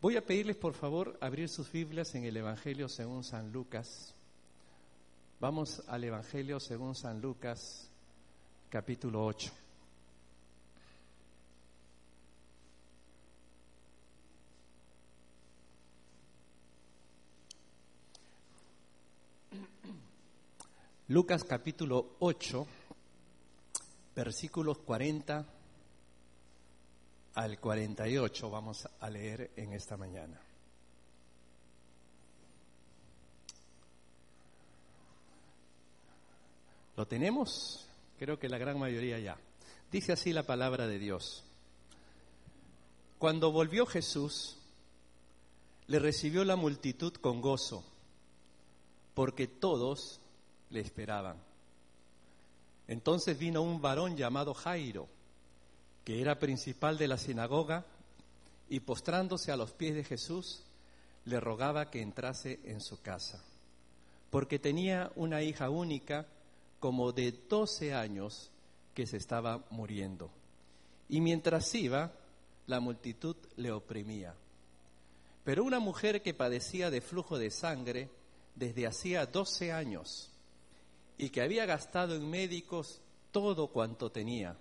Voy a pedirles por favor abrir sus Biblias en el Evangelio según San Lucas. Vamos al Evangelio según San Lucas, capítulo 8. Lucas capítulo 8, versículos 40 al 48 vamos a leer en esta mañana. ¿Lo tenemos? Creo que la gran mayoría ya. Dice así la palabra de Dios. Cuando volvió Jesús, le recibió la multitud con gozo, porque todos le esperaban. Entonces vino un varón llamado Jairo, que era principal de la sinagoga, y postrándose a los pies de Jesús, le rogaba que entrase en su casa, porque tenía una hija única, como de doce años, que se estaba muriendo. Y mientras iba, la multitud le oprimía. Pero una mujer que padecía de flujo de sangre desde hacía doce años, y que había gastado en médicos todo cuanto tenía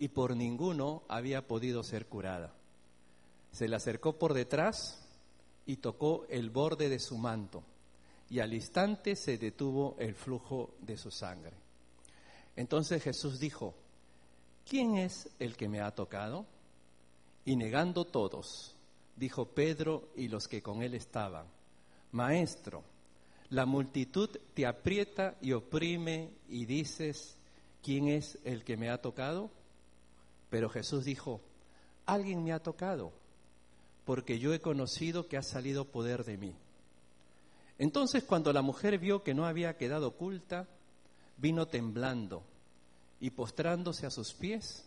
y por ninguno había podido ser curada. Se le acercó por detrás y tocó el borde de su manto y al instante se detuvo el flujo de su sangre. Entonces Jesús dijo, ¿quién es el que me ha tocado? Y negando todos, dijo Pedro y los que con él estaban, Maestro, la multitud te aprieta y oprime y dices, ¿quién es el que me ha tocado? Pero Jesús dijo, alguien me ha tocado, porque yo he conocido que ha salido poder de mí. Entonces cuando la mujer vio que no había quedado oculta, vino temblando y postrándose a sus pies,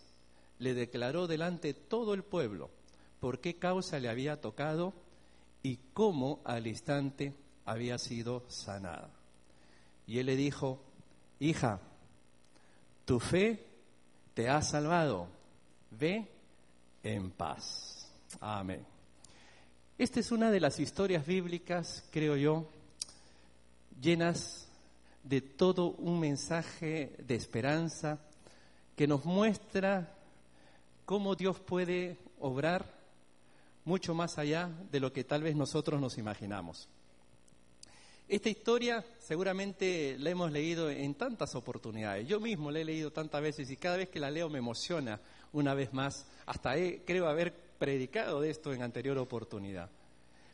le declaró delante todo el pueblo por qué causa le había tocado y cómo al instante había sido sanada. Y él le dijo, hija, tu fe te ha salvado, ve en paz. Amén. Esta es una de las historias bíblicas, creo yo, llenas de todo un mensaje de esperanza que nos muestra cómo Dios puede obrar mucho más allá de lo que tal vez nosotros nos imaginamos. Esta historia seguramente la hemos leído en tantas oportunidades. Yo mismo la he leído tantas veces y cada vez que la leo me emociona una vez más. Hasta creo haber predicado de esto en anterior oportunidad.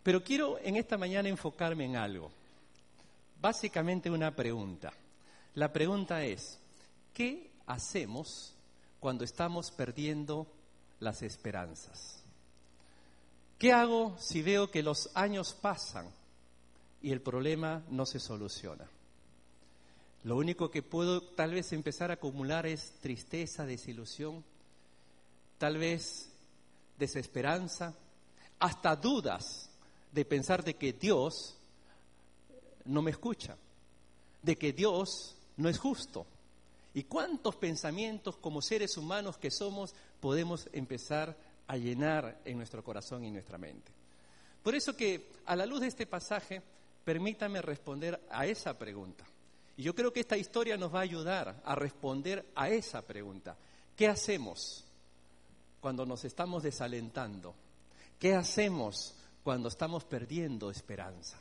Pero quiero en esta mañana enfocarme en algo. Básicamente una pregunta. La pregunta es, ¿qué hacemos cuando estamos perdiendo las esperanzas? ¿Qué hago si veo que los años pasan y el problema no se soluciona. Lo único que puedo tal vez empezar a acumular es tristeza, desilusión, tal vez desesperanza, hasta dudas de pensar de que Dios no me escucha, de que Dios no es justo. ¿Y cuántos pensamientos como seres humanos que somos podemos empezar a llenar en nuestro corazón y nuestra mente? Por eso que a la luz de este pasaje Permítame responder a esa pregunta. Y yo creo que esta historia nos va a ayudar a responder a esa pregunta. ¿Qué hacemos cuando nos estamos desalentando? ¿Qué hacemos cuando estamos perdiendo esperanza?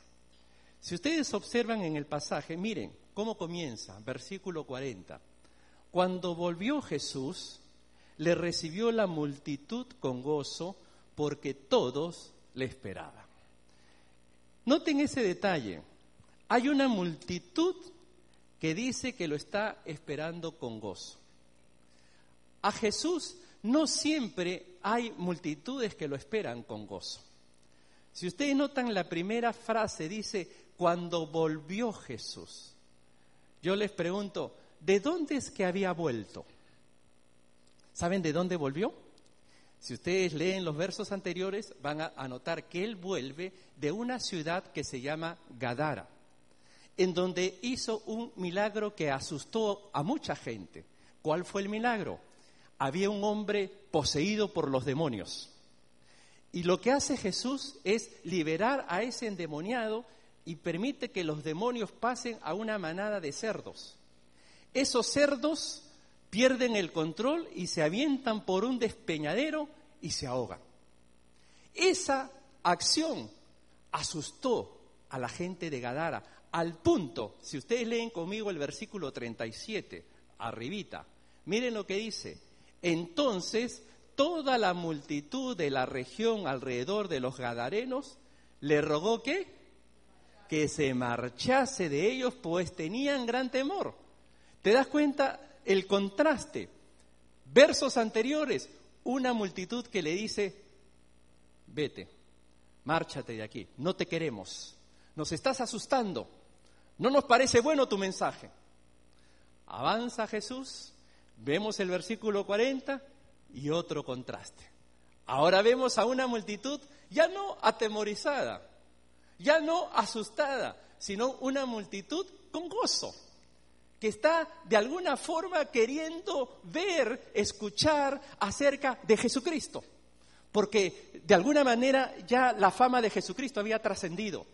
Si ustedes observan en el pasaje, miren cómo comienza, versículo 40. Cuando volvió Jesús, le recibió la multitud con gozo porque todos le esperaban. Noten ese detalle. Hay una multitud que dice que lo está esperando con gozo. A Jesús no siempre hay multitudes que lo esperan con gozo. Si ustedes notan la primera frase dice, cuando volvió Jesús. Yo les pregunto, ¿de dónde es que había vuelto? ¿Saben de dónde volvió? Si ustedes leen los versos anteriores, van a, notar que él vuelve de una ciudad que se llama Gadara, en donde hizo un milagro que asustó a mucha gente. ¿Cuál fue el milagro? Había un hombre poseído por los demonios. Y lo que hace Jesús es liberar a ese endemoniado y permite que los demonios pasen a una manada de cerdos. Esos cerdos pierden el control y se avientan por un despeñadero y se ahogan. Esa acción asustó a la gente de Gadara, al punto, si ustedes leen conmigo el versículo 37, arribita, miren lo que dice, entonces toda la multitud de la región alrededor de los Gadarenos le rogó que que se marchase de ellos, pues tenían gran temor. ¿Te das cuenta el contraste? Versos anteriores, una multitud que le dice, vete, márchate de aquí, no te queremos, nos estás asustando, no nos parece bueno tu mensaje. Avanza Jesús, vemos el versículo 40 y otro contraste. Ahora vemos a una multitud ya no atemorizada, ya no asustada, sino una multitud con gozo, que está de alguna forma queriendo ver, escuchar acerca de Jesucristo, porque de alguna manera ya la fama de Jesucristo había trascendido.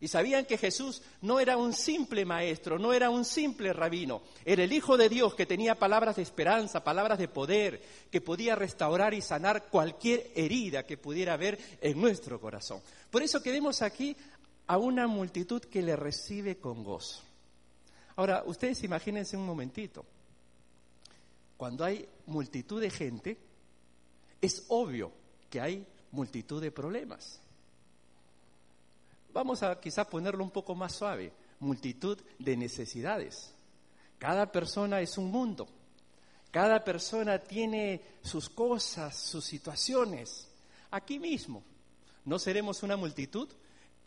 Y sabían que Jesús no era un simple maestro, no era un simple rabino, era el Hijo de Dios que tenía palabras de esperanza, palabras de poder, que podía restaurar y sanar cualquier herida que pudiera haber en nuestro corazón. Por eso que vemos aquí a una multitud que le recibe con gozo. Ahora, ustedes imagínense un momentito. Cuando hay multitud de gente, es obvio que hay multitud de problemas. Vamos a quizá ponerlo un poco más suave, multitud de necesidades. Cada persona es un mundo, cada persona tiene sus cosas, sus situaciones. Aquí mismo, no seremos una multitud,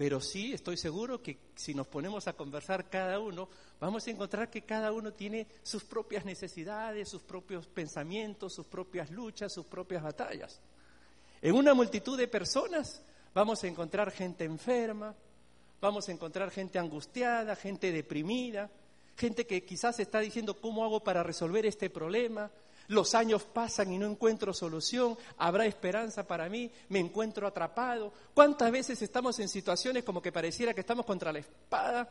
pero sí estoy seguro que si nos ponemos a conversar cada uno, vamos a encontrar que cada uno tiene sus propias necesidades, sus propios pensamientos, sus propias luchas, sus propias batallas. En una multitud de personas Vamos a encontrar gente enferma, vamos a encontrar gente angustiada, gente deprimida, gente que quizás está diciendo, ¿cómo hago para resolver este problema? Los años pasan y no encuentro solución, habrá esperanza para mí, me encuentro atrapado. ¿Cuántas veces estamos en situaciones como que pareciera que estamos contra la espada?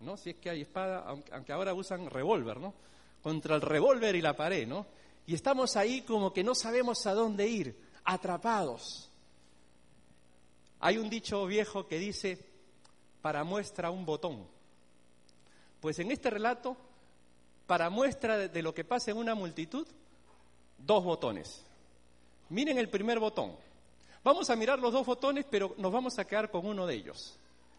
¿No? Si es que hay espada, aunque ahora usan revólver, ¿no? Contra el revólver y la pared, ¿no? Y estamos ahí como que no sabemos a dónde ir, atrapados. Hay un dicho viejo que dice, para muestra un botón. Pues en este relato, para muestra de lo que pasa en una multitud, dos botones. Miren el primer botón. Vamos a mirar los dos botones, pero nos vamos a quedar con uno de ellos,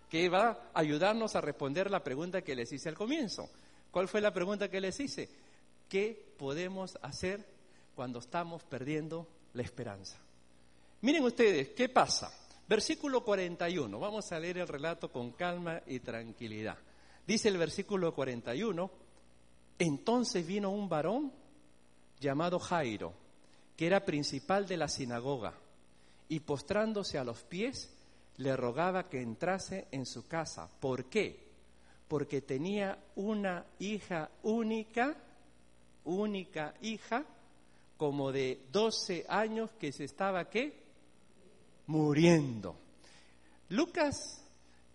que va a ayudarnos a responder la pregunta que les hice al comienzo. ¿Cuál fue la pregunta que les hice? ¿Qué podemos hacer cuando estamos perdiendo la esperanza? Miren ustedes, ¿qué pasa? Versículo 41, vamos a leer el relato con calma y tranquilidad. Dice el versículo 41, entonces vino un varón llamado Jairo, que era principal de la sinagoga, y postrándose a los pies, le rogaba que entrase en su casa. ¿Por qué? Porque tenía una hija única, única hija, como de 12 años que se estaba, ¿qué? muriendo. Lucas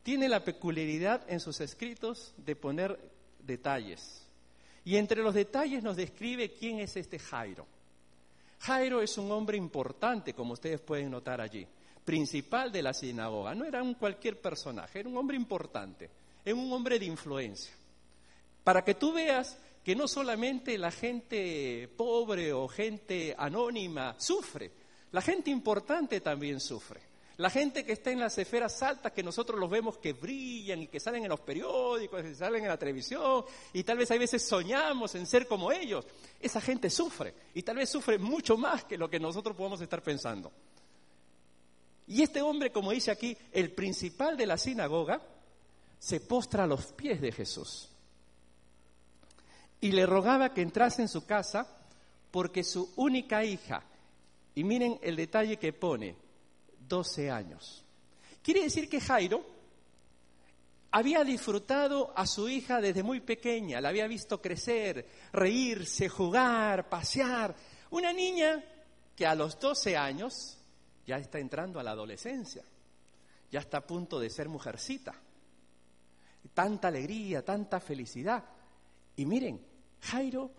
tiene la peculiaridad en sus escritos de poner detalles. Y entre los detalles nos describe quién es este Jairo. Jairo es un hombre importante, como ustedes pueden notar allí, principal de la sinagoga. No era un cualquier personaje, era un hombre importante, era un hombre de influencia. Para que tú veas que no solamente la gente pobre o gente anónima sufre, la gente importante también sufre. La gente que está en las esferas altas, que nosotros los vemos que brillan y que salen en los periódicos, que salen en la televisión, y tal vez hay veces soñamos en ser como ellos, esa gente sufre, y tal vez sufre mucho más que lo que nosotros podemos estar pensando. Y este hombre, como dice aquí, el principal de la sinagoga, se postra a los pies de Jesús y le rogaba que entrase en su casa porque su única hija, y miren el detalle que pone, 12 años. Quiere decir que Jairo había disfrutado a su hija desde muy pequeña, la había visto crecer, reírse, jugar, pasear. Una niña que a los 12 años ya está entrando a la adolescencia, ya está a punto de ser mujercita. Tanta alegría, tanta felicidad. Y miren, Jairo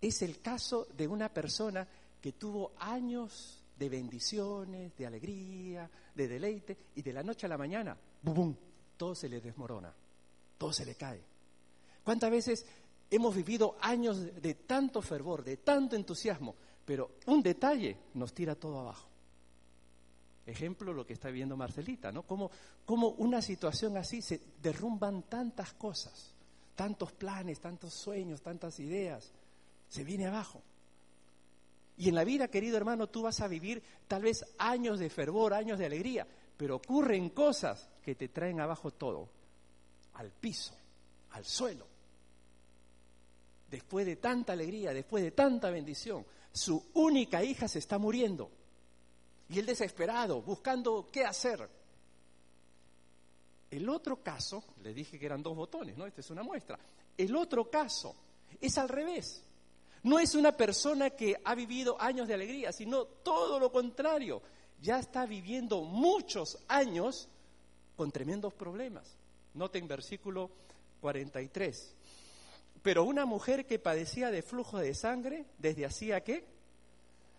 es el caso de una persona que tuvo años de bendiciones, de alegría, de deleite, y de la noche a la mañana, ¡bum! todo se le desmorona, todo se le cae. ¿Cuántas veces hemos vivido años de tanto fervor, de tanto entusiasmo, pero un detalle nos tira todo abajo? Ejemplo lo que está viendo Marcelita, ¿no? Como una situación así se derrumban tantas cosas, tantos planes, tantos sueños, tantas ideas, se viene abajo. Y en la vida, querido hermano, tú vas a vivir tal vez años de fervor, años de alegría, pero ocurren cosas que te traen abajo todo, al piso, al suelo. Después de tanta alegría, después de tanta bendición, su única hija se está muriendo. Y él desesperado, buscando qué hacer. El otro caso, le dije que eran dos botones, ¿no? Esta es una muestra. El otro caso es al revés. No es una persona que ha vivido años de alegría, sino todo lo contrario. Ya está viviendo muchos años con tremendos problemas. Noten versículo 43. Pero una mujer que padecía de flujo de sangre, desde hacía qué?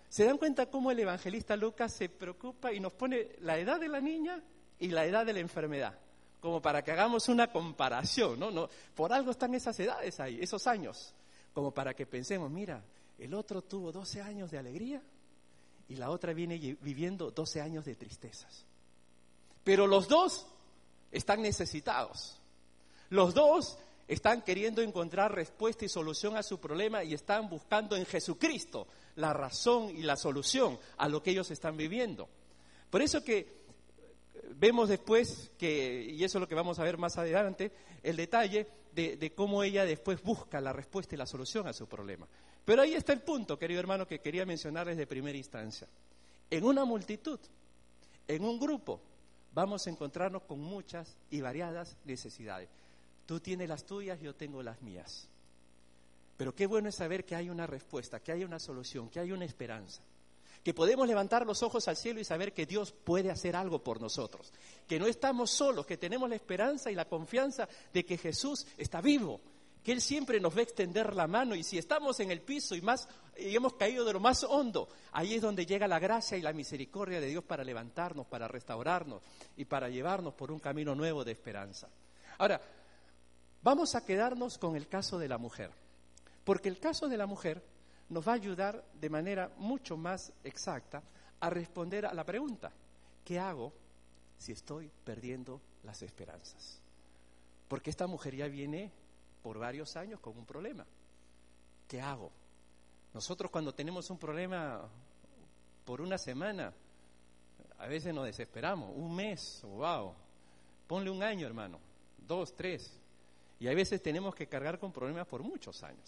¿Se dan cuenta cómo el evangelista Lucas se preocupa y nos pone la edad de la niña y la edad de la enfermedad? Como para que hagamos una comparación, ¿no? no por algo están esas edades ahí, esos años. Como para que pensemos, mira, el otro tuvo 12 años de alegría y la otra viene viviendo 12 años de tristezas. Pero los dos están necesitados. Los dos están queriendo encontrar respuesta y solución a su problema y están buscando en Jesucristo la razón y la solución a lo que ellos están viviendo. Por eso que vemos después que, y eso es lo que vamos a ver más adelante, el detalle de, cómo ella después busca la respuesta y la solución a su problema. Pero ahí está el punto, querido hermano, que quería mencionarles de primera instancia. En una multitud, en un grupo, vamos a encontrarnos con muchas y variadas necesidades. Tú tienes las tuyas, yo tengo las mías. Pero qué bueno es saber que hay una respuesta, que hay una solución, que hay una esperanza. Que podemos levantar los ojos al cielo y saber que Dios puede hacer algo por nosotros. Que no estamos solos, que tenemos la esperanza y la confianza de que Jesús está vivo. Que Él siempre nos va a extender la mano y si estamos en el piso y, más, y hemos caído de lo más hondo, ahí es donde llega la gracia y la misericordia de Dios para levantarnos, para restaurarnos y para llevarnos por un camino nuevo de esperanza. Ahora, Vamos a quedarnos con el caso de la mujer, porque el caso de la mujer nos va a ayudar de manera mucho más exacta a responder a la pregunta, ¿qué hago si estoy perdiendo las esperanzas? Porque esta mujer ya viene por varios años con un problema. ¿Qué hago? Nosotros cuando tenemos un problema por una semana, a veces nos desesperamos, un mes, wow, ponle un año hermano, dos, tres, y a veces tenemos que cargar con problemas por muchos años.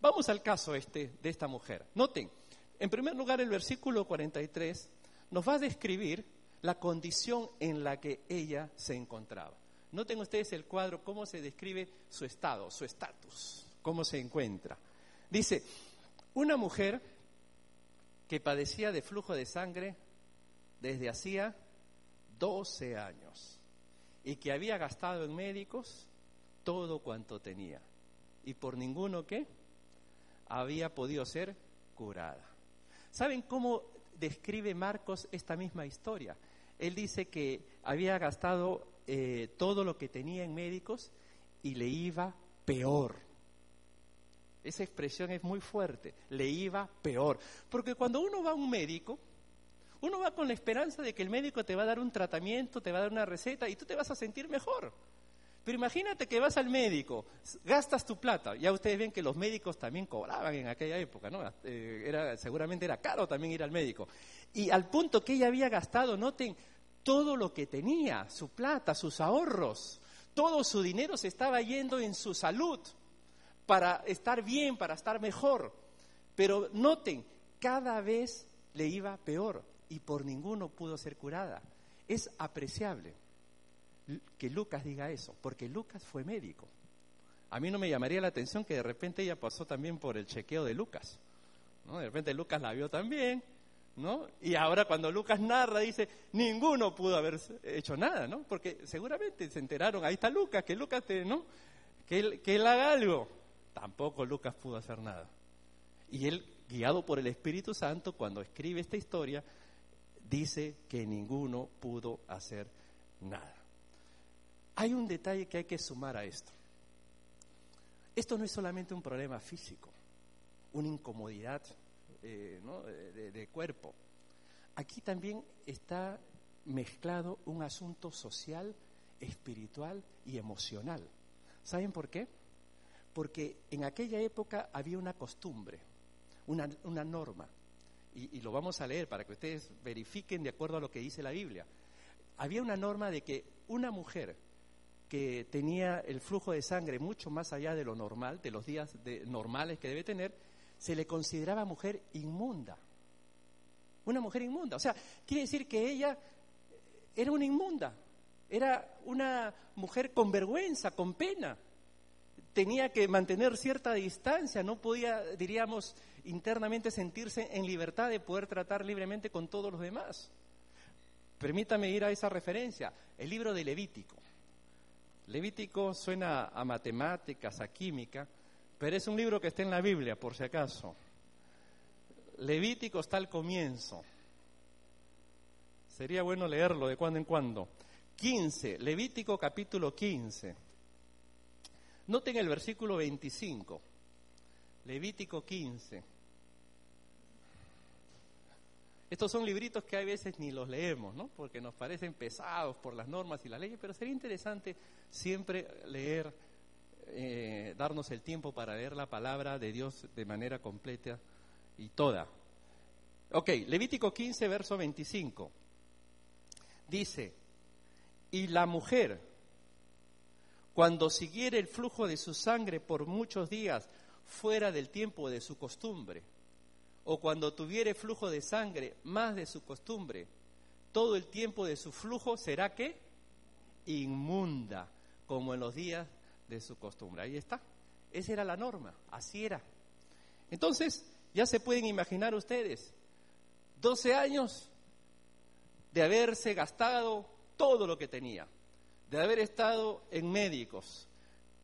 Vamos al caso este de esta mujer. Noten, en primer lugar el versículo 43 nos va a describir la condición en la que ella se encontraba. Noten ustedes el cuadro, cómo se describe su estado, su estatus, cómo se encuentra. Dice, una mujer que padecía de flujo de sangre desde hacía 12 años y que había gastado en médicos todo cuanto tenía y por ninguno que había podido ser curada. ¿Saben cómo describe Marcos esta misma historia? Él dice que había gastado eh, todo lo que tenía en médicos y le iba peor. Esa expresión es muy fuerte, le iba peor. Porque cuando uno va a un médico, uno va con la esperanza de que el médico te va a dar un tratamiento, te va a dar una receta y tú te vas a sentir mejor. Pero imagínate que vas al médico, gastas tu plata. Ya ustedes ven que los médicos también cobraban en aquella época, ¿no? Eh, era, seguramente era caro también ir al médico. Y al punto que ella había gastado, noten, todo lo que tenía, su plata, sus ahorros, todo su dinero se estaba yendo en su salud para estar bien, para estar mejor. Pero noten, cada vez le iba peor y por ninguno pudo ser curada. Es apreciable que Lucas diga eso, porque Lucas fue médico. A mí no me llamaría la atención que de repente ella pasó también por el chequeo de Lucas. ¿no? De repente Lucas la vio también, ¿no? Y ahora cuando Lucas narra dice, ninguno pudo haber hecho nada, ¿no? Porque seguramente se enteraron, ahí está Lucas, que Lucas, te, ¿no? Que que él haga algo. Tampoco Lucas pudo hacer nada. Y él, guiado por el Espíritu Santo, cuando escribe esta historia, dice que ninguno pudo hacer nada. Hay un detalle que hay que sumar a esto. Esto no es solamente un problema físico, una incomodidad eh, de, cuerpo. Aquí también está mezclado un asunto social, espiritual y emocional. ¿Saben por qué? Porque en aquella época había una costumbre, una, norma, y, lo vamos a leer para que ustedes verifiquen de acuerdo a lo que dice la Biblia. Había una norma de que una mujer que tenía el flujo de sangre mucho más allá de lo normal, de los días normales que debe tener, se le consideraba mujer inmunda. Una mujer inmunda. O sea, quiere decir que ella era una inmunda, era una mujer con vergüenza, con pena. Tenía que mantener cierta distancia, no podía, diríamos, internamente sentirse en libertad de poder tratar libremente con todos los demás. Permítame ir a esa referencia, el libro de Levítico. Levítico suena a matemáticas, a química, pero es un libro que está en la Biblia, por si acaso. Levítico está al comienzo. Sería bueno leerlo de cuando en cuando. 15, Levítico capítulo 15. Noten el versículo 25. Levítico 15. Estos son libritos que a veces ni los leemos, ¿no? Porque nos parecen pesados por las normas y las leyes, pero sería interesante siempre leer, eh, darnos el tiempo para leer la palabra de Dios de manera completa y toda. Ok, Levítico 15, verso 25. Dice, y la mujer, cuando siguiere el flujo de su sangre por muchos días fuera del tiempo de su costumbre, o cuando tuviere flujo de sangre más de su costumbre, todo el tiempo de su flujo será que inmunda, como en los días de su costumbre. Ahí está. Esa era la norma, así era. Entonces, ya se pueden imaginar ustedes, 12 años de haberse gastado todo lo que tenía, de haber estado en médicos,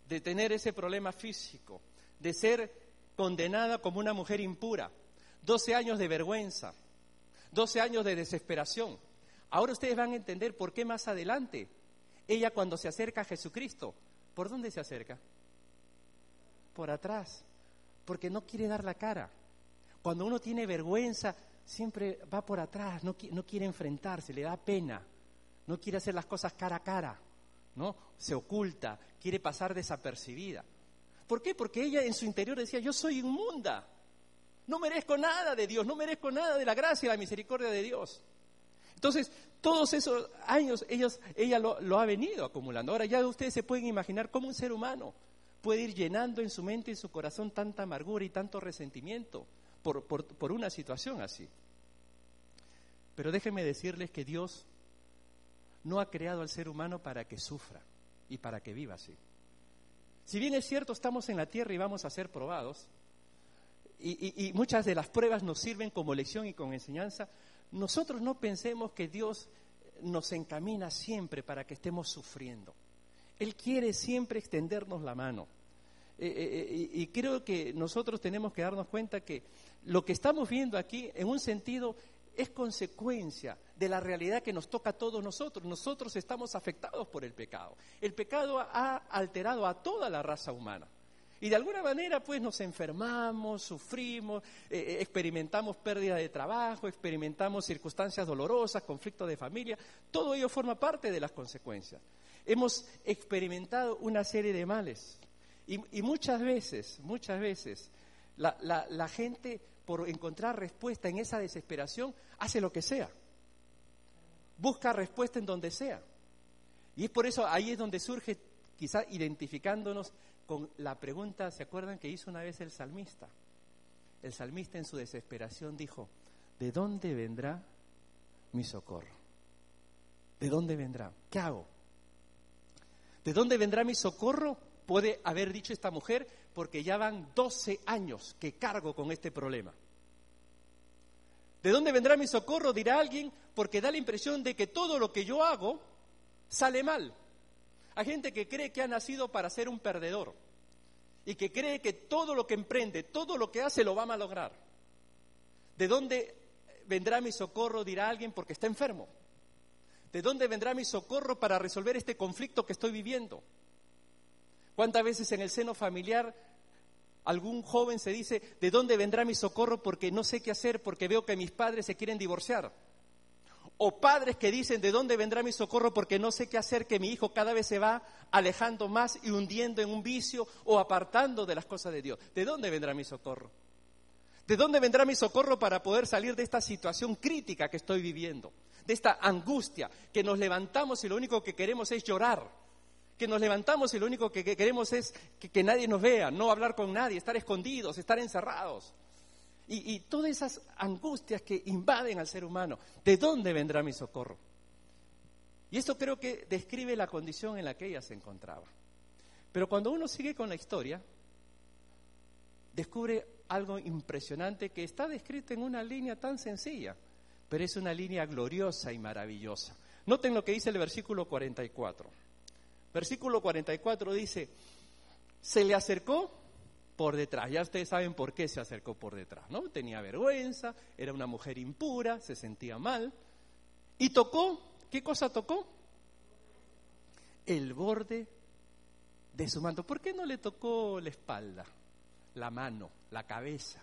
de tener ese problema físico, de ser condenada como una mujer impura, 12 años de vergüenza, 12 años de desesperación. Ahora ustedes van a entender por qué más adelante ella cuando se acerca a Jesucristo, ¿por dónde se acerca? Por atrás, porque no quiere dar la cara. Cuando uno tiene vergüenza, siempre va por atrás, no, no quiere enfrentarse, le da pena, no quiere hacer las cosas cara a cara, ¿no? Se oculta, quiere pasar desapercibida. ¿Por qué? Porque ella en su interior decía, yo soy inmunda, no merezco nada de Dios, no merezco nada de la gracia y la misericordia de Dios. Entonces, todos esos años ellos, ella lo, ha venido acumulando. Ahora ya ustedes se pueden imaginar cómo un ser humano puede ir llenando en su mente y su corazón tanta amargura y tanto resentimiento por, por una situación así. Pero déjenme decirles que Dios no ha creado al ser humano para que sufra y para que viva así. Si bien es cierto, estamos en la tierra y vamos a ser probados, y, muchas de las pruebas nos sirven como lección y como enseñanza, nosotros no pensemos que Dios nos encamina siempre para que estemos sufriendo. Él quiere siempre extendernos la mano. Eh, eh, eh, y creo que nosotros tenemos que darnos cuenta que lo que estamos viendo aquí, en un sentido, es consecuencia de la realidad que nos toca a todos nosotros. Nosotros estamos afectados por el pecado. El pecado ha alterado a toda la raza humana. Y de alguna manera pues nos enfermamos, sufrimos, eh, eh, experimentamos pérdida de trabajo, experimentamos circunstancias dolorosas, conflictos de familia, todo ello forma parte de las consecuencias. Hemos experimentado una serie de males y, muchas veces, muchas veces, la, gente por encontrar respuesta en esa desesperación hace lo que sea, busca respuesta en donde sea. Y es por eso ahí es donde surge, quizá identificándonos con la pregunta, ¿se acuerdan que hizo una vez el salmista? El salmista en su desesperación dijo, ¿de dónde vendrá mi socorro? ¿De dónde vendrá? ¿Qué hago? ¿De dónde vendrá mi socorro? Puede haber dicho esta mujer porque ya van 12 años que cargo con este problema. ¿De dónde vendrá mi socorro? Dirá alguien, porque da la impresión de que todo lo que yo hago sale mal. Hay gente que cree que ha nacido para ser un perdedor y que cree que todo lo que emprende, todo lo que hace lo va a malograr. ¿De dónde vendrá mi socorro? Dirá alguien porque está enfermo. ¿De dónde vendrá mi socorro para resolver este conflicto que estoy viviendo? ¿Cuántas veces en el seno familiar algún joven se dice, ¿de dónde vendrá mi socorro? Porque no sé qué hacer, porque veo que mis padres se quieren divorciar. O padres que dicen, ¿de dónde vendrá mi socorro? Porque no sé qué hacer, que mi hijo cada vez se va alejando más y hundiendo en un vicio o apartando de las cosas de Dios. ¿De dónde vendrá mi socorro? ¿De dónde vendrá mi socorro para poder salir de esta situación crítica que estoy viviendo? De esta angustia, que nos levantamos y lo único que queremos es llorar. Que nos levantamos y lo único que queremos es que, que nadie nos vea, no hablar con nadie, estar escondidos, estar encerrados. Y, todas esas angustias que invaden al ser humano, ¿de dónde vendrá mi socorro? Y esto creo que describe la condición en la que ella se encontraba. Pero cuando uno sigue con la historia, descubre algo impresionante que está descrito en una línea tan sencilla, pero es una línea gloriosa y maravillosa. Noten lo que dice el versículo 44. Versículo 44 dice, se le acercó por detrás. Ya ustedes saben por qué se acercó por detrás, ¿no? Tenía vergüenza, era una mujer impura, se sentía mal. Y tocó, ¿qué cosa tocó? El borde de su manto. ¿Por qué no le tocó la espalda, la mano, la cabeza?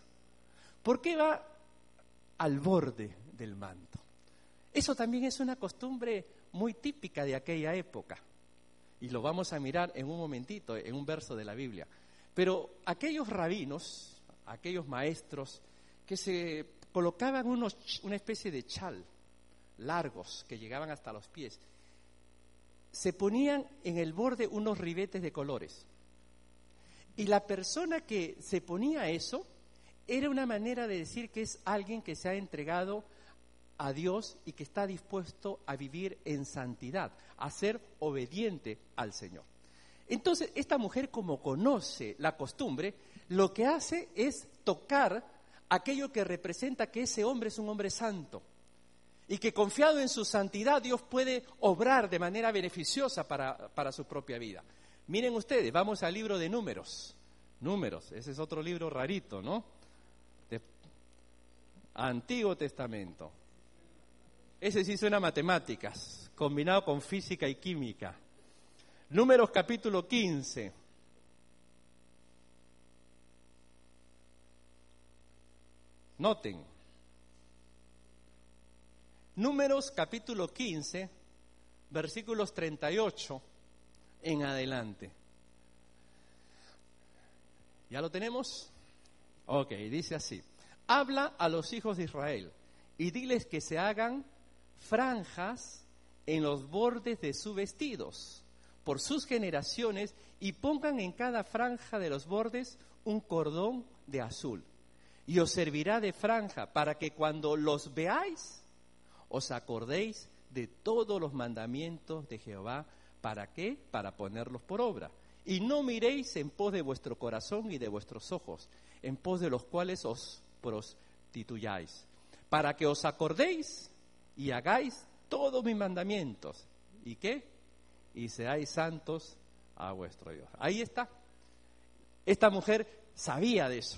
¿Por qué va al borde del manto? Eso también es una costumbre muy típica de aquella época. Y lo vamos a mirar en un momentito, en un verso de la Biblia. Pero aquellos rabinos, aquellos maestros que se colocaban unos, una especie de chal largos que llegaban hasta los pies, se ponían en el borde unos ribetes de colores. Y la persona que se ponía eso era una manera de decir que es alguien que se ha entregado a Dios y que está dispuesto a vivir en santidad, a ser obediente al Señor. Entonces, esta mujer, como conoce la costumbre, lo que hace es tocar aquello que representa que ese hombre es un hombre santo y que confiado en su santidad Dios puede obrar de manera beneficiosa para, su propia vida. Miren ustedes, vamos al libro de números. Números, ese es otro libro rarito, ¿no? Antiguo Testamento. Ese sí suena a matemáticas, combinado con física y química. Números capítulo 15. Noten. Números capítulo 15, versículos 38 en adelante. ¿Ya lo tenemos? Ok, dice así. Habla a los hijos de Israel y diles que se hagan franjas en los bordes de sus vestidos por sus generaciones y pongan en cada franja de los bordes un cordón de azul. Y os servirá de franja para que cuando los veáis os acordéis de todos los mandamientos de Jehová. ¿Para qué? Para ponerlos por obra. Y no miréis en pos de vuestro corazón y de vuestros ojos, en pos de los cuales os prostituyáis, para que os acordéis y hagáis todos mis mandamientos. ¿Y qué? Y seáis santos a vuestro Dios. Ahí está. Esta mujer sabía de eso.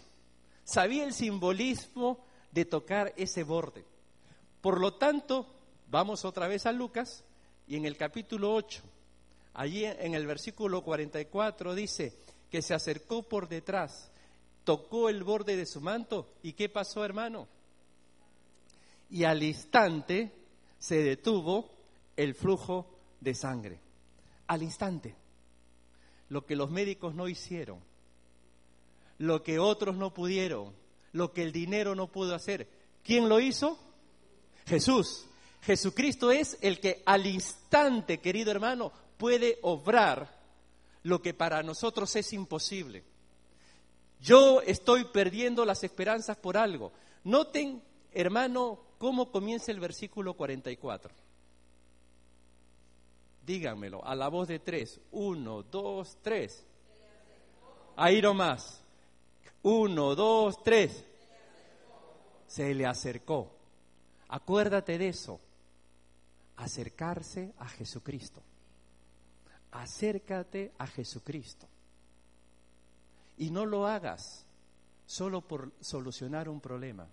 Sabía el simbolismo de tocar ese borde. Por lo tanto, vamos otra vez a Lucas y en el capítulo 8, allí en el versículo 44 dice que se acercó por detrás, tocó el borde de su manto y ¿qué pasó hermano? Y al instante se detuvo el flujo de sangre al instante. Lo que los médicos no hicieron, lo que otros no pudieron, lo que el dinero no pudo hacer. ¿Quién lo hizo? Jesús. Jesucristo es el que al instante, querido hermano, puede obrar lo que para nosotros es imposible. Yo estoy perdiendo las esperanzas por algo. Noten, hermano, cómo comienza el versículo 44. Díganmelo, a la voz de tres. Uno, dos, tres. Ahí más. Uno, dos, tres. Se le acercó. Acuérdate de eso. Acercarse a Jesucristo. Acércate a Jesucristo. Y no lo hagas solo por solucionar un problema.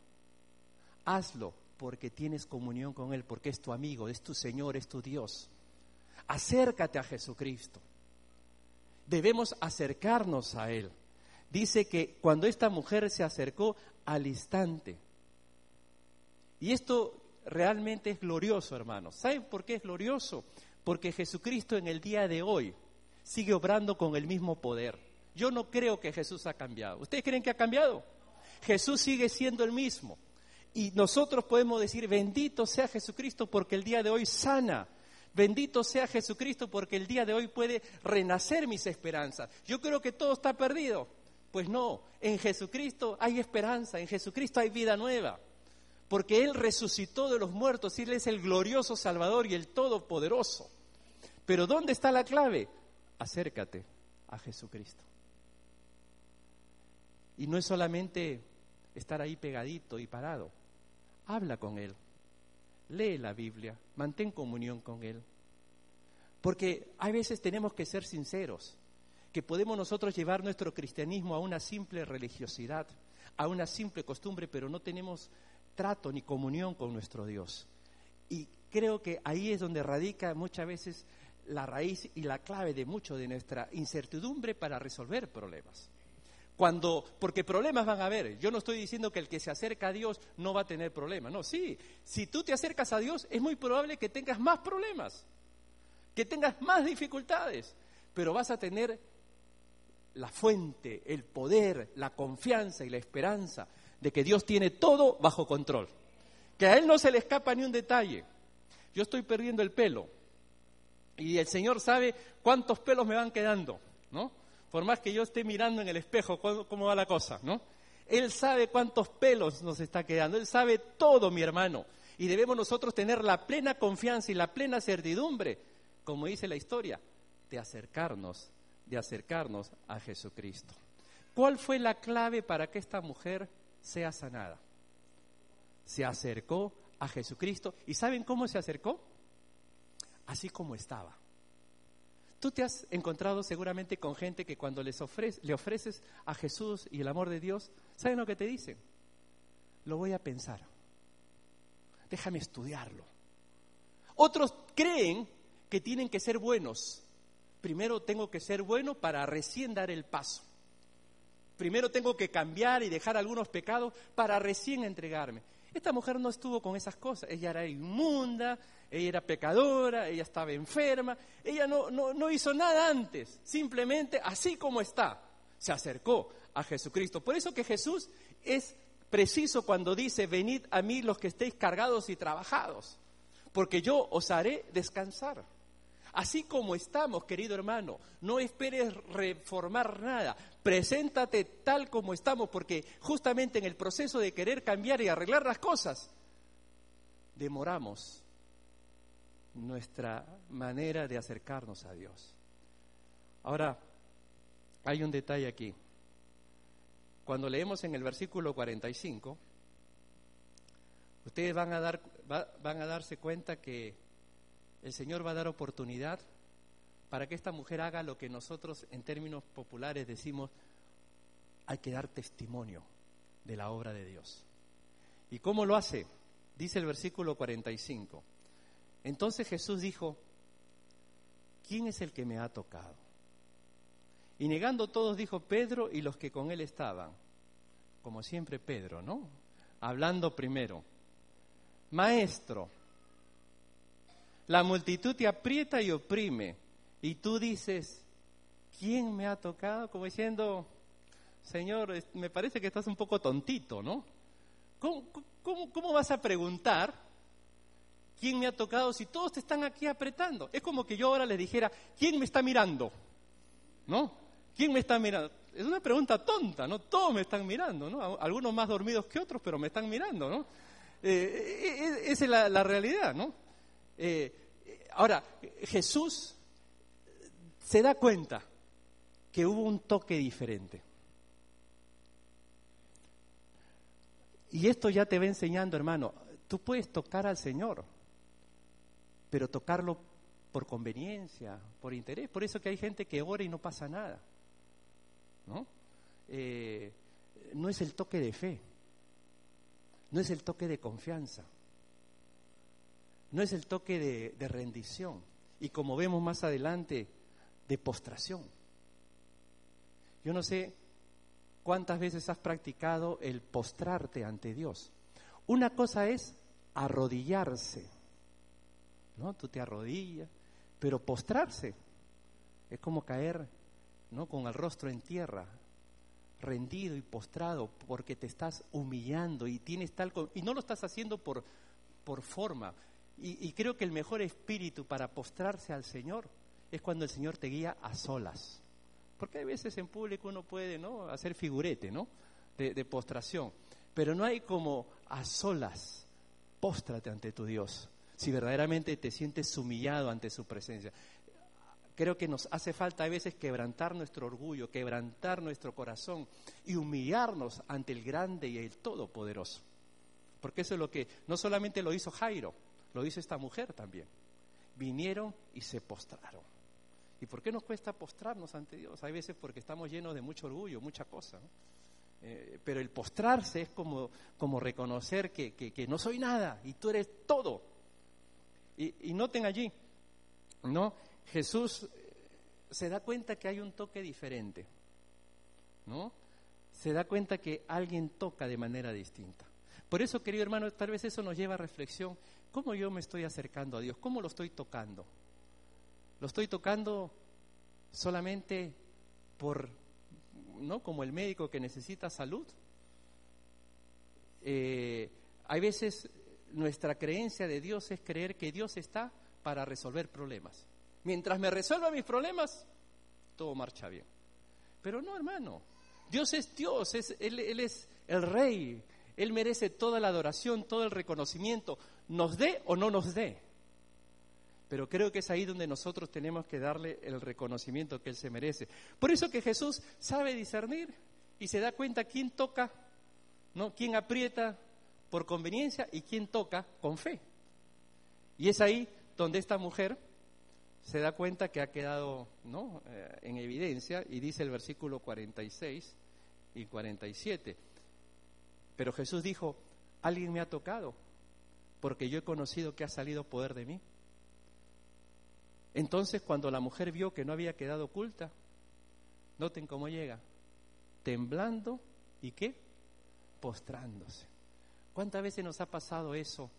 Hazlo porque tienes comunión con Él, porque es tu amigo, es tu Señor, es tu Dios. Acércate a Jesucristo. Debemos acercarnos a Él. Dice que cuando esta mujer se acercó al instante, y esto realmente es glorioso, hermanos. ¿Saben por qué es glorioso? Porque Jesucristo en el día de hoy sigue obrando con el mismo poder. Yo no creo que Jesús ha cambiado. ¿Ustedes creen que ha cambiado? Jesús sigue siendo el mismo. Y nosotros podemos decir, bendito sea Jesucristo porque el día de hoy sana. Bendito sea Jesucristo porque el día de hoy puede renacer mis esperanzas. Yo creo que todo está perdido. Pues no, en Jesucristo hay esperanza, en Jesucristo hay vida nueva. Porque Él resucitó de los muertos y Él es el glorioso Salvador y el Todopoderoso. Pero ¿dónde está la clave? Acércate a Jesucristo. Y no es solamente estar ahí pegadito y parado. Habla con Él. Lee la Biblia. Mantén comunión con Él. Porque hay veces tenemos que ser sinceros, que podemos nosotros llevar nuestro cristianismo a una simple religiosidad, a una simple costumbre, pero no tenemos trato ni comunión con nuestro Dios. Y creo que ahí es donde radica muchas veces la raíz y la clave de mucho de nuestra incertidumbre para resolver problemas. Cuando, porque problemas van a haber. Yo no estoy diciendo que el que se acerca a Dios no va a tener problemas. No, sí. Si tú te acercas a Dios, es muy probable que tengas más problemas, que tengas más dificultades, pero vas a tener la fuente, el poder, la confianza y la esperanza de que Dios tiene todo bajo control. Que a Él no se le escapa ni un detalle. Yo estoy perdiendo el pelo y el Señor sabe cuántos pelos me van quedando, ¿no? Por más que yo esté mirando en el espejo cómo, va la cosa, ¿no? Él sabe cuántos pelos nos está quedando, Él sabe todo, mi hermano. Y debemos nosotros tener la plena confianza y la plena certidumbre, como dice la historia, de acercarnos, de acercarnos a Jesucristo. ¿Cuál fue la clave para que esta mujer sea sanada? Se acercó a Jesucristo. ¿Y saben cómo se acercó? Así como estaba. Tú te has encontrado seguramente con gente que cuando les le ofreces a Jesús y el amor de Dios, ¿saben lo que te dicen? Lo voy a pensar. Déjame estudiarlo. Otros creen que tienen que ser buenos. Primero tengo que ser bueno para recién dar el paso. Primero tengo que cambiar y dejar algunos pecados para recién entregarme. Esta mujer no estuvo con esas cosas. Ella era inmunda, ella era pecadora, ella estaba enferma. Ella no, no, hizo nada antes. Simplemente, así como está, se acercó a Jesucristo. Por eso que Jesús es preciso cuando dice, venid a mí los que estéis cargados y trabajados, porque yo os haré descansar. Así como estamos, querido hermano, no esperes reformar nada, preséntate tal como estamos, porque justamente en el proceso de querer cambiar y arreglar las cosas, demoramos nuestra manera de acercarnos a Dios. Ahora, hay un detalle aquí. Cuando leemos en el versículo 45, ustedes van a, dar, van a darse cuenta que el Señor va a dar oportunidad para que esta mujer haga lo que nosotros en términos populares decimos, hay que dar testimonio de la obra de Dios. ¿Y cómo lo hace? Dice el versículo 45. Entonces Jesús dijo, ¿quién es el que me ha tocado? Y negando todos dijo Pedro y los que con él estaban. Como siempre Pedro, ¿no? Hablando primero. Maestro, la multitud te aprieta y oprime. Y tú dices, ¿quién me ha tocado? Como diciendo, Señor, me parece que estás un poco tontito, ¿no? ¿Cómo, vas a preguntar quién me ha tocado si todos te están aquí apretando? Es como que yo ahora le dijera, ¿quién me está mirando? ¿No? ¿Quién me está mirando? Es una pregunta tonta, ¿no? Todos me están mirando, ¿no? Algunos más dormidos que otros, pero me están mirando, ¿no? Eh, eh, eh, esa es la, realidad, ¿no? Ahora, Jesús se da cuenta que hubo un toque diferente. Y esto ya te va enseñando, hermano, Tú puedes tocar al Señor, pero tocarlo por conveniencia, por interés. Por eso que hay gente que ora y no pasa nada. ¿No? Eh, no es el toque de fe, no es el toque de confianza, no es el toque de, de rendición y como vemos más adelante, de postración. Yo no sé cuántas veces has practicado el postrarte ante Dios. Una cosa es arrodillarse, ¿no? Tú te arrodillas, pero postrarse es como caer, ¿no? Con el rostro en tierra, rendido y postrado porque te estás humillando y tienes tal y no lo estás haciendo por por forma. Y, y creo que el mejor espíritu para postrarse al Señor es cuando el Señor te guía a solas. Porque hay veces en público uno puede ¿no? hacer figurete ¿no? de, postración, pero no hay como a solas, póstrate ante tu Dios, si verdaderamente te sientes humillado ante su presencia. Creo que nos hace falta a veces quebrantar nuestro orgullo, quebrantar nuestro corazón y humillarnos ante el grande y el todopoderoso. Porque eso es lo que no solamente lo hizo Jairo, lo hizo esta mujer también. Vinieron y se postraron. ¿Y por qué nos cuesta postrarnos ante Dios? Hay veces porque estamos llenos de mucho orgullo, mucha cosa. Eh, pero el postrarse es como, como reconocer que, que, no soy nada y tú eres todo. Y, noten allí, ¿no? Jesús eh, se da cuenta que hay un toque diferente, ¿no? Se da cuenta que alguien toca de manera distinta. Por eso, querido hermano, tal vez eso nos lleva a reflexión. ¿Cómo yo me estoy acercando a Dios? ¿Cómo lo estoy tocando? Lo estoy tocando solamente por, ¿no? Como el médico que necesita salud. Eh, hay veces nuestra creencia de Dios es creer que Dios está para resolver problemas. Mientras me resuelva mis problemas, todo marcha bien. Pero no, hermano. Dios es Dios, él, él es el rey. Él merece toda la adoración, todo el reconocimiento, nos dé o no nos dé. Pero creo que es ahí donde nosotros tenemos que darle el reconocimiento que Él se merece. Por eso que Jesús sabe discernir y se da cuenta quién toca, ¿no? quién aprieta por conveniencia y quién toca con fe. Y es ahí donde esta mujer se da cuenta que ha quedado ¿no? Eh, en evidencia y dice el versículo 46 y 47. Pero Jesús dijo, alguien me ha tocado porque yo he conocido que ha salido poder de mí. Entonces cuando la mujer vio que no había quedado oculta, noten cómo llega, temblando y qué, postrándose. ¿Cuántas veces nos ha pasado eso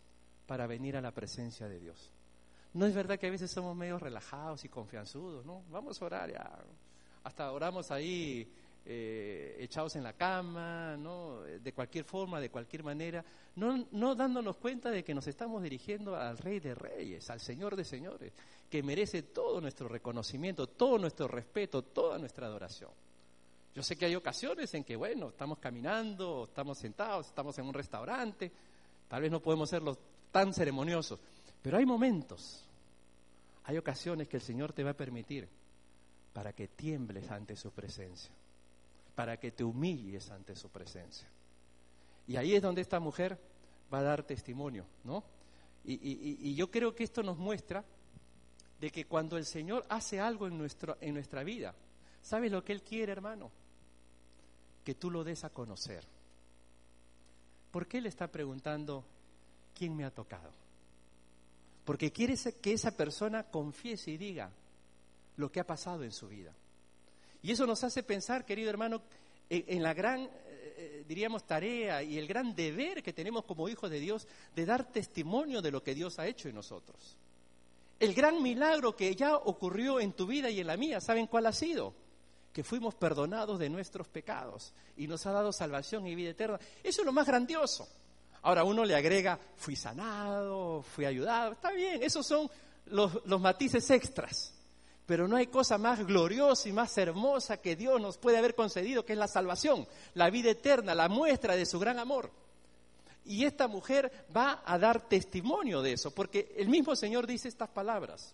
para venir a la presencia de Dios? No es verdad que a veces somos medio relajados y confianzudos, ¿no? Vamos a orar ya. Hasta oramos ahí eh, echados en la cama, ¿no? de cualquier forma, de cualquier manera, no, no dándonos cuenta de que nos estamos dirigiendo al Rey de Reyes, al Señor de Señores, que merece todo nuestro reconocimiento, todo nuestro respeto, toda nuestra adoración. Yo sé que hay ocasiones en que, bueno, estamos caminando, estamos sentados, estamos en un restaurante, tal vez no podemos ser tan ceremoniosos, pero hay momentos, hay ocasiones que el Señor te va a permitir para que tiembles ante su presencia para que te humilles ante su presencia. Y ahí es donde esta mujer va a dar testimonio, ¿no? Y, yo creo que esto nos muestra de que cuando el Señor hace algo en, nuestro, en nuestra vida, ¿sabes lo que Él quiere, hermano? Que tú lo des a conocer. ¿Por qué le está preguntando quién me ha tocado? Porque quiere que esa persona confiese y diga lo que ha pasado en su vida. Y eso nos hace pensar, querido hermano, en, la gran, eh, eh, diríamos, tarea y el gran deber que tenemos como hijos de Dios de dar testimonio de lo que Dios ha hecho en nosotros. El gran milagro que ya ocurrió en tu vida y en la mía, ¿saben cuál ha sido? Que fuimos perdonados de nuestros pecados y nos ha dado salvación y vida eterna. Eso es lo más grandioso. Ahora uno le agrega, fui sanado, fui ayudado, está bien, esos son los, matices extras. Pero no hay cosa más gloriosa y más hermosa que Dios nos puede haber concedido, que es la salvación, la vida eterna, la muestra de su gran amor. Y esta mujer va a dar testimonio de eso, porque el mismo Señor dice estas palabras.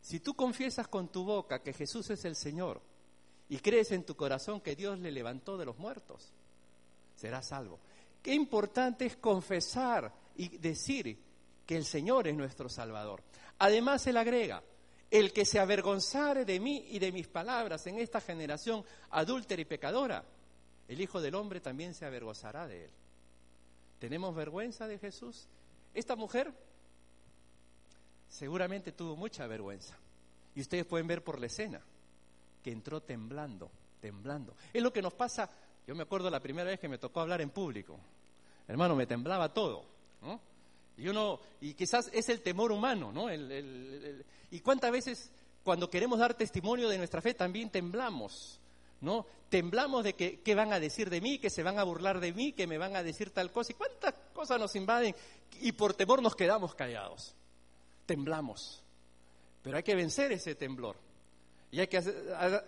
Si tú confiesas con tu boca que Jesús es el Señor y crees en tu corazón que Dios le levantó de los muertos, serás salvo. Qué importante es confesar y decir que el Señor es nuestro Salvador. Además, él agrega, el que se avergonzare de mí y de mis palabras en esta generación adúltera y pecadora, el Hijo del Hombre también se avergonzará de él. ¿Tenemos vergüenza de Jesús? Esta mujer seguramente tuvo mucha vergüenza. Y ustedes pueden ver por la escena que entró temblando, temblando. Es lo que nos pasa, yo me acuerdo la primera vez que me tocó hablar en público. Hermano, me temblaba todo. Y uno, y quizás es el temor humano, ¿no? y cuántas veces cuando queremos dar testimonio de nuestra fe también temblamos. ¿no? Temblamos de que qué van a decir de mí, que se van a burlar de mí, que me van a decir tal cosa. ¿Y cuántas cosas nos invaden? Y por temor nos quedamos callados. Temblamos. Pero hay que vencer ese temblor. Y hay que,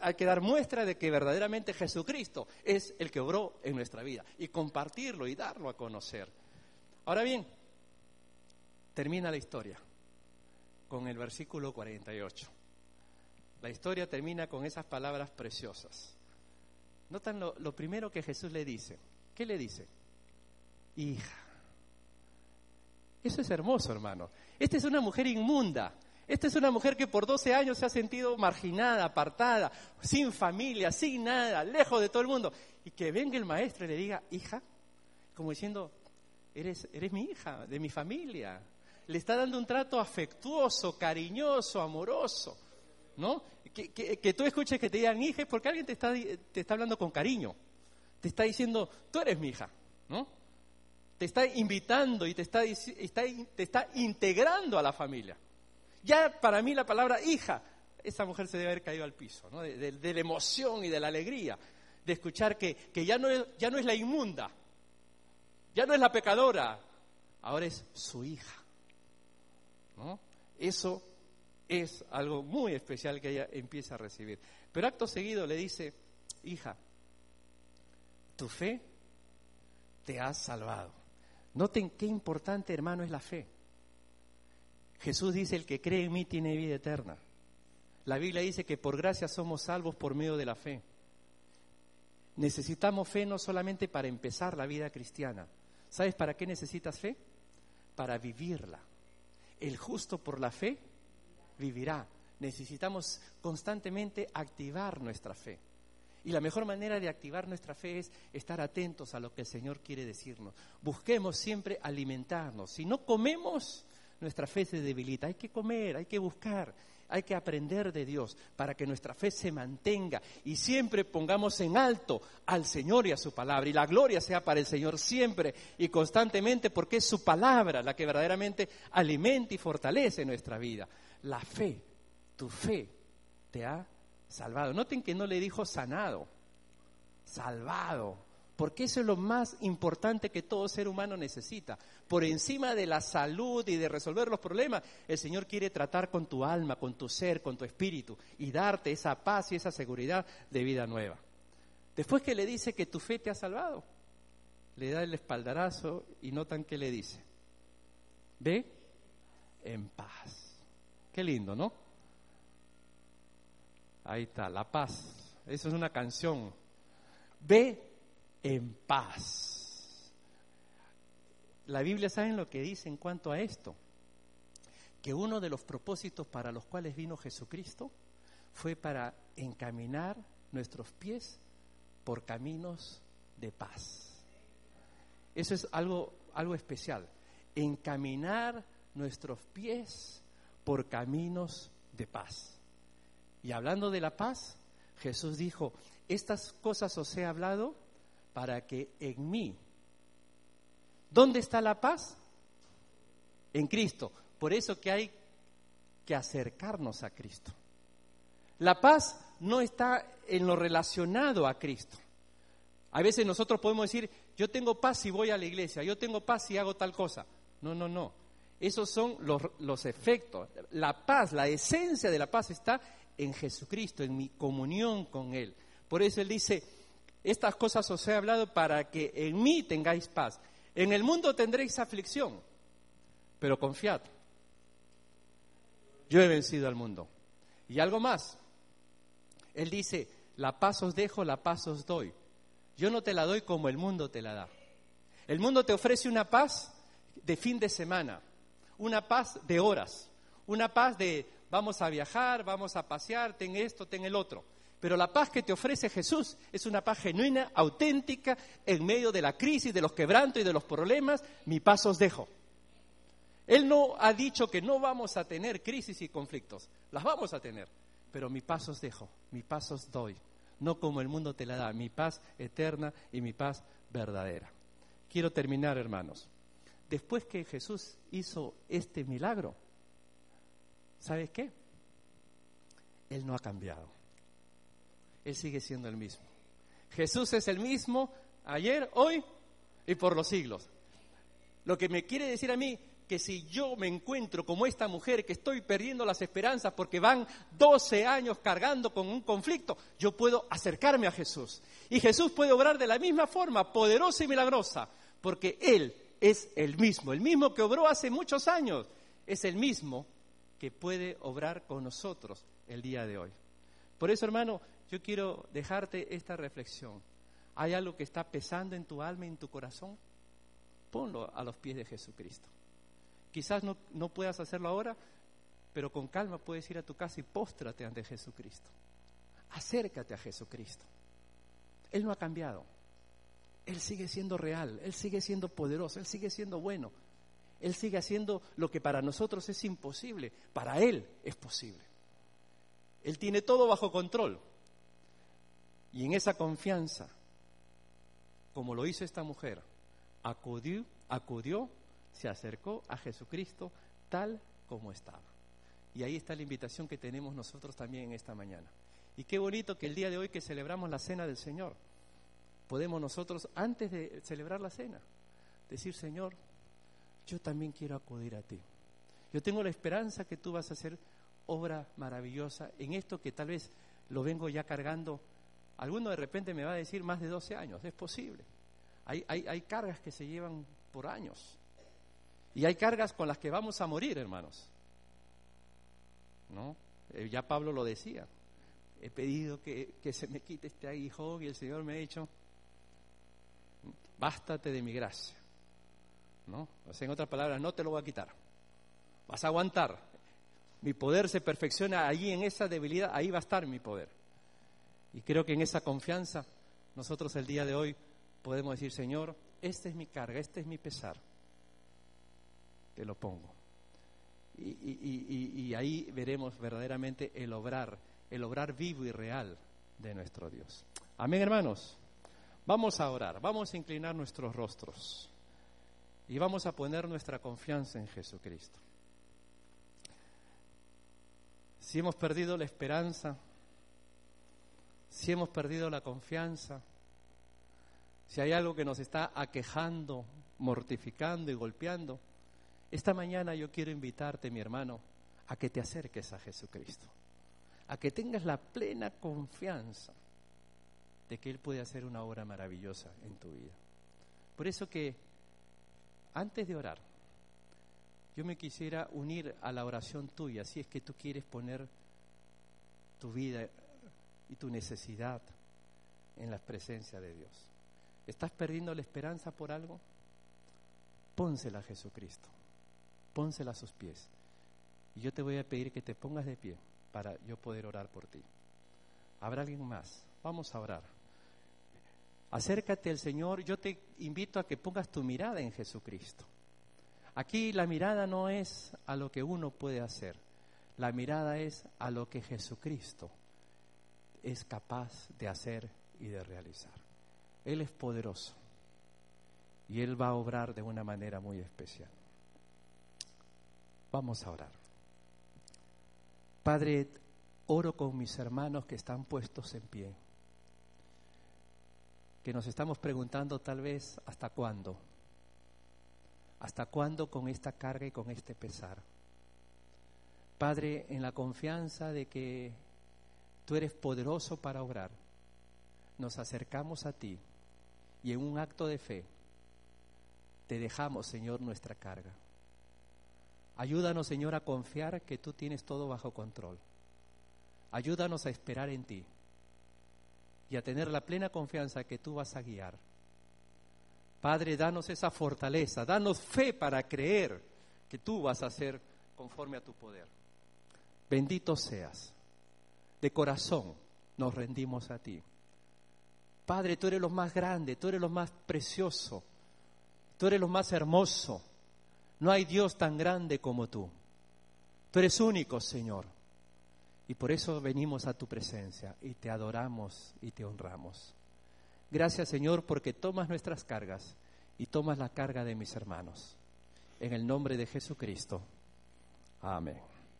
hay que dar muestra de que verdaderamente Jesucristo es el que obró en nuestra vida. Y compartirlo y darlo a conocer. Ahora bien, termina la historia con el versículo 48. La historia termina con esas palabras preciosas. Notan lo, primero que Jesús le dice. ¿Qué le dice? Hija. Eso es hermoso, hermano. Esta es una mujer inmunda. Esta es una mujer que por 12 años se ha sentido marginada, apartada, sin familia, sin nada, lejos de todo el mundo. Y que venga el maestro y le diga, hija, como diciendo, eres, eres mi hija, de mi familia. Le está dando un trato afectuoso, cariñoso, amoroso. ¿No? que, tú escuches que te digan hija es porque alguien te está, te está hablando con cariño. Te está diciendo, tú eres mi hija, ¿no? Te está invitando y te está, está, te está integrando a la familia. Ya para mí la palabra hija, esa mujer se debe haber caído al piso, de, la emoción y de la alegría de escuchar que, ya, no es, ya no es la inmunda, ya no es la pecadora, ahora es su hija. Eso es algo muy especial que ella empieza a recibir. Pero acto seguido le dice, hija, tu fe te ha salvado. Noten qué importante, hermano, es la fe. Jesús dice, el que cree en mí tiene vida eterna. La Biblia dice que por gracia somos salvos por medio de la fe. Necesitamos fe no solamente para empezar la vida cristiana. ¿Sabes para qué necesitas fe? Para vivirla. El justo por la fe vivirá. Necesitamos constantemente activar nuestra fe. Y la mejor manera de activar nuestra fe es estar atentos a lo que el Señor quiere decirnos. Busquemos siempre alimentarnos. Si no comemos, nuestra fe se debilita. Hay que comer, hay que buscar, hay que aprender de Dios para que nuestra fe se mantenga y siempre pongamos en alto al Señor y a su palabra. Y la gloria sea para el Señor siempre y constantemente porque es su palabra la que verdaderamente alimenta y fortalece nuestra vida la fe, tu fe te ha salvado. Noten que no le dijo sanado, salvado, porque eso es lo más importante que todo ser humano necesita. Por encima de la salud y de resolver los problemas, el Señor quiere tratar con tu alma, con tu ser, con tu espíritu y darte esa paz y esa seguridad de vida nueva. Después que le dice que tu fe te ha salvado, le da el espaldarazo y notan que le dice, ve en paz. Qué lindo, ¿no? Ahí está, la paz. Eso es una canción. Ve en paz. La Biblia, ¿saben lo que dice en cuanto a esto? Que uno de los propósitos para los cuales vino Jesucristo fue para encaminar nuestros pies por caminos de paz. Eso es algo, algo especial. Encaminar nuestros pies por caminos de paz. Y hablando de la paz, Jesús dijo, estas cosas os he hablado para que en mí. ¿Dónde está la paz? En Cristo. Por eso que hay que acercarnos a Cristo. La paz no está en lo relacionado a Cristo. A veces nosotros podemos decir, yo tengo paz si voy a la iglesia, yo tengo paz si hago tal cosa. No, no, no. Esos son los, efectos. La paz, la esencia de la paz está en Jesucristo, en mi comunión con Él. Por eso Él dice, estas cosas os he hablado para que en mí tengáis paz. En el mundo tendréis aflicción, pero confiad. Yo he vencido al mundo. Y algo más. Él dice, la paz os dejo, la paz os doy. Yo no te la doy como el mundo te la da. El mundo te ofrece una paz de fin de semana, una paz de horas, una paz de vamos a viajar, vamos a pasear, ten esto, ten el otro. Pero la paz que te ofrece Jesús es una paz genuina, auténtica, en medio de la crisis, de los quebrantos y de los problemas. Mi paz os dejo. Él no ha dicho que no vamos a tener crisis y conflictos. Las vamos a tener. Pero mi paz os dejo, mi paz os doy. No como el mundo te la da, mi paz eterna y mi paz verdadera. Quiero terminar, hermanos. Después que Jesús hizo este milagro, ¿sabes qué? Él no ha cambiado. Él sigue siendo el mismo. Jesús es el mismo ayer, hoy y por los siglos. Lo que me quiere decir a mí que si yo me encuentro como esta mujer que estoy perdiendo las esperanzas porque van 12 años cargando con un conflicto, yo puedo acercarme a Jesús. Y Jesús puede obrar de la misma forma, poderosa y milagrosa, porque Él es el mismo, el mismo que obró hace muchos años, es el mismo que puede obrar con nosotros el día de hoy. Por eso, hermano, yo quiero dejarte esta reflexión. ¿Hay algo que está pesando en tu alma y en tu corazón? Ponlo a los pies de Jesucristo. Quizás no, no puedas hacerlo ahora, pero con calma puedes ir a tu casa y póstrate ante Jesucristo. Acércate a Jesucristo. Él no ha cambiado. Él sigue siendo real, Él sigue siendo poderoso, Él sigue siendo bueno. Él sigue haciendo lo que para nosotros es imposible, para Él es posible. Él tiene todo bajo control. Y en esa confianza, como lo hizo esta mujer, acudió, acudió, se acercó a Jesucristo tal como estaba. Y ahí está la invitación que tenemos nosotros también en esta mañana. Y qué bonito que el día de hoy que celebramos la cena del Señor, podemos nosotros, antes de celebrar la cena, decir, Señor, yo también quiero acudir a ti. Yo tengo la esperanza que tú vas a hacer obra maravillosa en esto que tal vez lo vengo ya cargando Alguno de repente me va a decir más de 12 años, es posible. Hay, hay, cargas que se llevan por años. Y hay cargas con las que vamos a morir, hermanos. ¿No? Eh, ya Pablo lo decía. He pedido que, se me quite este aguijón y el Señor me ha dicho, bástate de mi gracia. ¿No? O en otras palabras, no te lo voy a quitar. Vas a aguantar. Mi poder se perfecciona allí en esa debilidad, ahí va a estar mi poder. Y creo que en esa confianza nosotros el día de hoy podemos decir, Señor, esta es mi carga, este es mi pesar. Te lo pongo. Y, y, ahí veremos verdaderamente el obrar, el obrar vivo y real de nuestro Dios. Amén, hermanos. Vamos a orar, vamos a inclinar nuestros rostros y vamos a poner nuestra confianza en Jesucristo. Si hemos perdido la esperanza, si hemos perdido la confianza, si hay algo que nos está aquejando, mortificando y golpeando, esta mañana yo quiero invitarte, mi hermano, a que te acerques a Jesucristo, a que tengas la plena confianza de que Él puede hacer una obra maravillosa en tu vida. Por eso que antes de orar, yo me quisiera unir a la oración tuya, si es que tú quieres poner tu vida y tu necesidad en la presencia de Dios. ¿Estás perdiendo la esperanza por algo? Pónsela a Jesucristo, pónsela a sus pies. Y yo te voy a pedir que te pongas de pie para yo poder orar por ti. ¿Habrá alguien más? Vamos a orar. Acércate al Señor. Yo te invito a que pongas tu mirada en Jesucristo. Aquí la mirada no es a lo que uno puede hacer. La mirada es a lo que Jesucristo es capaz de hacer y de realizar. Él es poderoso y Él va a obrar de una manera muy especial. Vamos a orar. Padre, oro con mis hermanos que están puestos en pie, que nos estamos preguntando tal vez hasta cuándo, hasta cuándo con esta carga y con este pesar. Padre, en la confianza de que Tú eres poderoso para obrar. Nos acercamos a ti y en un acto de fe te dejamos, Señor, nuestra carga. Ayúdanos, Señor, a confiar que tú tienes todo bajo control. Ayúdanos a esperar en ti y a tener la plena confianza que tú vas a guiar. Padre, danos esa fortaleza, danos fe para creer que tú vas a hacer conforme a tu poder. Bendito seas. De corazón nos rendimos a ti. Padre, tú eres lo más grande, tú eres lo más precioso, tú eres lo más hermoso. No hay Dios tan grande como tú. Tú eres único, Señor. Y por eso venimos a tu presencia y te adoramos y te honramos. Gracias, Señor, porque tomas nuestras cargas y tomas la carga de mis hermanos. En el nombre de Jesucristo. Amén.